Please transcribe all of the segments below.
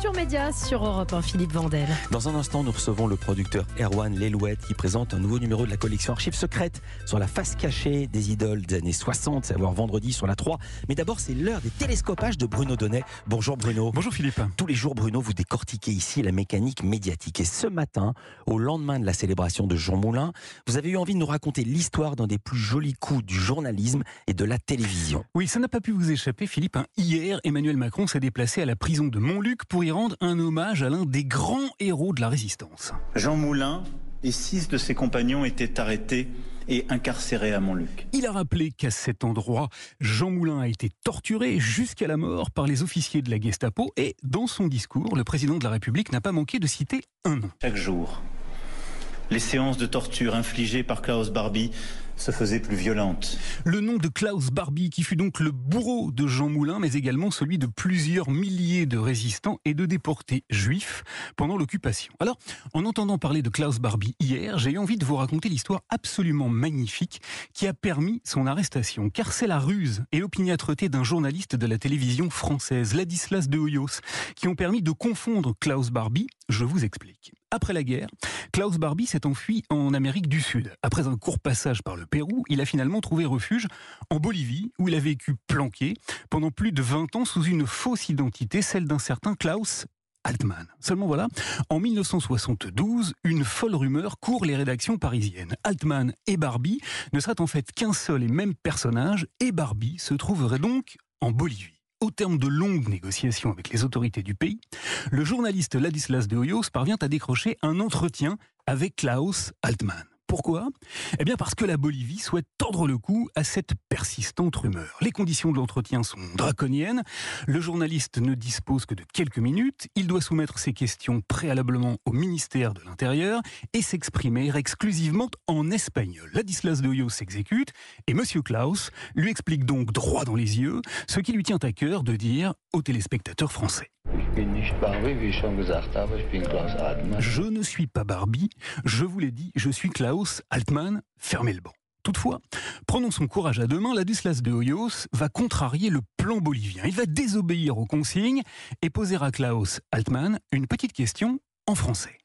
Culture Média sur Europe 1, Philippe Vandel. Dans un instant, nous recevons le producteur Erwan Lelouette qui présente un nouveau numéro de la collection Archives secrètes sur la face cachée des idoles des années 60, c'est à voir vendredi sur la 3. Mais d'abord, c'est l'heure des télescopages de Bruno Donnet. Bonjour Bruno. Bonjour Philippe. Tous les jours, Bruno, vous décortiquez ici la mécanique médiatique. Et ce matin, au lendemain de la célébration de Jean Moulin, vous avez eu envie de nous raconter l'histoire d'un des plus jolis coups du journalisme et de la télévision. Oui, ça n'a pas pu vous échapper, Philippe. Hein. Hier, Emmanuel Macron s'est déplacé à la prison de Montluc pour y rendre un hommage à l'un des grands héros de la résistance. Jean Moulin et six de ses compagnons étaient arrêtés et incarcéré à Montluc. Il a rappelé qu'à cet endroit, Jean Moulin a été torturé jusqu'à la mort par les officiers de la Gestapo et dans son discours, le président de la République n'a pas manqué de citer un nom. Chaque jour, les séances de torture infligées par Klaus Barbie se faisaient plus violentes. Le nom de Klaus Barbie, qui fut donc le bourreau de Jean Moulin, mais également celui de plusieurs milliers de résistants et de déportés juifs pendant l'occupation. Alors, en entendant parler de Klaus Barbie hier, j'ai eu envie de vous raconter l'histoire absolument magnifique qui a permis son arrestation, car c'est la ruse et l'opiniâtreté d'un journaliste de la télévision française, Ladislas de Hoyos, qui ont permis de confondre Klaus Barbie. Je vous explique. Après la guerre, Klaus Barbie s'est enfui en Amérique du Sud. Après un court passage par le Pérou, il a finalement trouvé refuge en Bolivie, où il a vécu planqué pendant plus de 20 ans sous une fausse identité, celle d'un certain Klaus Altman. Seulement voilà, en 1972, une folle rumeur court les rédactions parisiennes. Altman et Barbie ne seraient en fait qu'un seul et même personnage, et Barbie se trouverait donc en Bolivie. Au terme de longues négociations avec les autorités du pays, le journaliste Ladislas de Hoyos parvient à décrocher un entretien avec Klaus Altman. Pourquoi? Eh bien parce que la Bolivie souhaite tordre le cou à cette persistante rumeur. Les conditions de l'entretien sont draconiennes. Le journaliste ne dispose que de quelques minutes. Il doit soumettre ses questions préalablement au ministère de l'Intérieur et s'exprimer exclusivement en espagnol. Ladislas de Hoyos s'exécute et Monsieur Klaus lui explique donc droit dans les yeux ce qui lui tient à cœur de dire aux téléspectateurs français. Je ne suis pas Barbie, je vous l'ai dit, je suis Klaus Altman, fermez le banc. Toutefois, prenons son courage à deux mains, Ladislas de Hoyos va contrarier le plan bolivien. Il va désobéir aux consignes et poser à Klaus Altman une petite question en français.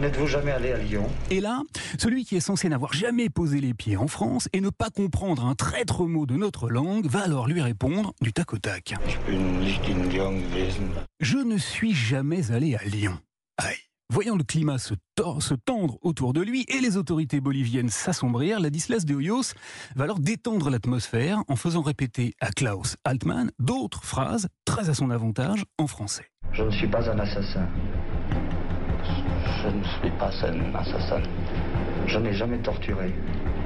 N'êtes-vous jamais allé à Lyon? Et là, celui qui est censé n'avoir jamais posé les pieds en France et ne pas comprendre un traître mot de notre langue va alors lui répondre du tac au tac. Je ne suis jamais allé à Lyon. Aïe. Voyant le climat se, tendre autour de lui et les autorités boliviennes s'assombrir, Ladislas de Hoyos va alors détendre l'atmosphère en faisant répéter à Klaus Altman d'autres phrases très à son avantage en français. Je ne suis pas un assassin. Je ne suis pas un assassin. Je n'ai jamais torturé.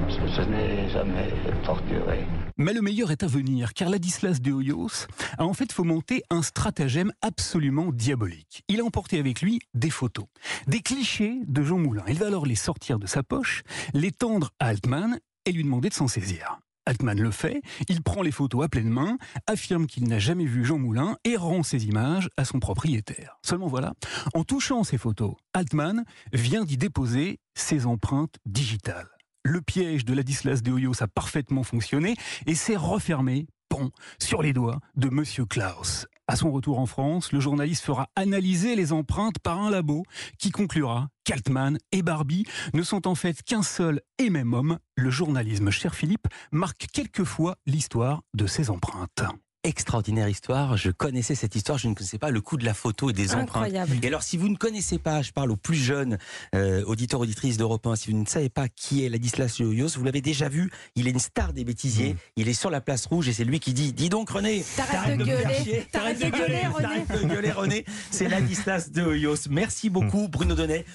Je n'ai jamais torturé. Mais le meilleur est à venir, car Ladislas de Hoyos a en fait fomenté un stratagème absolument diabolique. Il a emporté avec lui des photos, des clichés de Jean Moulin. Il va alors les sortir de sa poche, les tendre à Altman et lui demander de s'en saisir. Altman le fait, il prend les photos à pleine main, affirme qu'il n'a jamais vu Jean Moulin et rend ces images à son propriétaire. Seulement voilà, en touchant ces photos, Altman vient d'y déposer ses empreintes digitales. Le piège de Ladislas de Hoyos a parfaitement fonctionné et s'est refermé pont sur les doigts de Monsieur Klaus. À son retour en France, le journaliste fera analyser les empreintes par un labo qui conclura qu'Altman et Barbie ne sont en fait qu'un seul et même homme. Le journalisme, cher Philippe, marque quelquefois l'histoire de ces empreintes extraordinaire histoire. Je connaissais cette histoire, je ne connaissais pas le coup de la photo et des Incroyable. empreintes. Et alors, si vous ne connaissez pas, je parle aux plus jeunes euh, auditeurs, auditrices d'Europe 1, si vous ne savez pas qui est Ladislas Yoyos, vous l'avez déjà vu, il est une star des bêtisiers, il est sur la place rouge et c'est lui qui dit Dis donc, René, T'arrêtes de me faire gueuler. T'arrêtes de gueuler, René. T'arrêtes de gueuler, René. C'est Ladislas de Hoyos. Merci beaucoup, Bruno Donnet.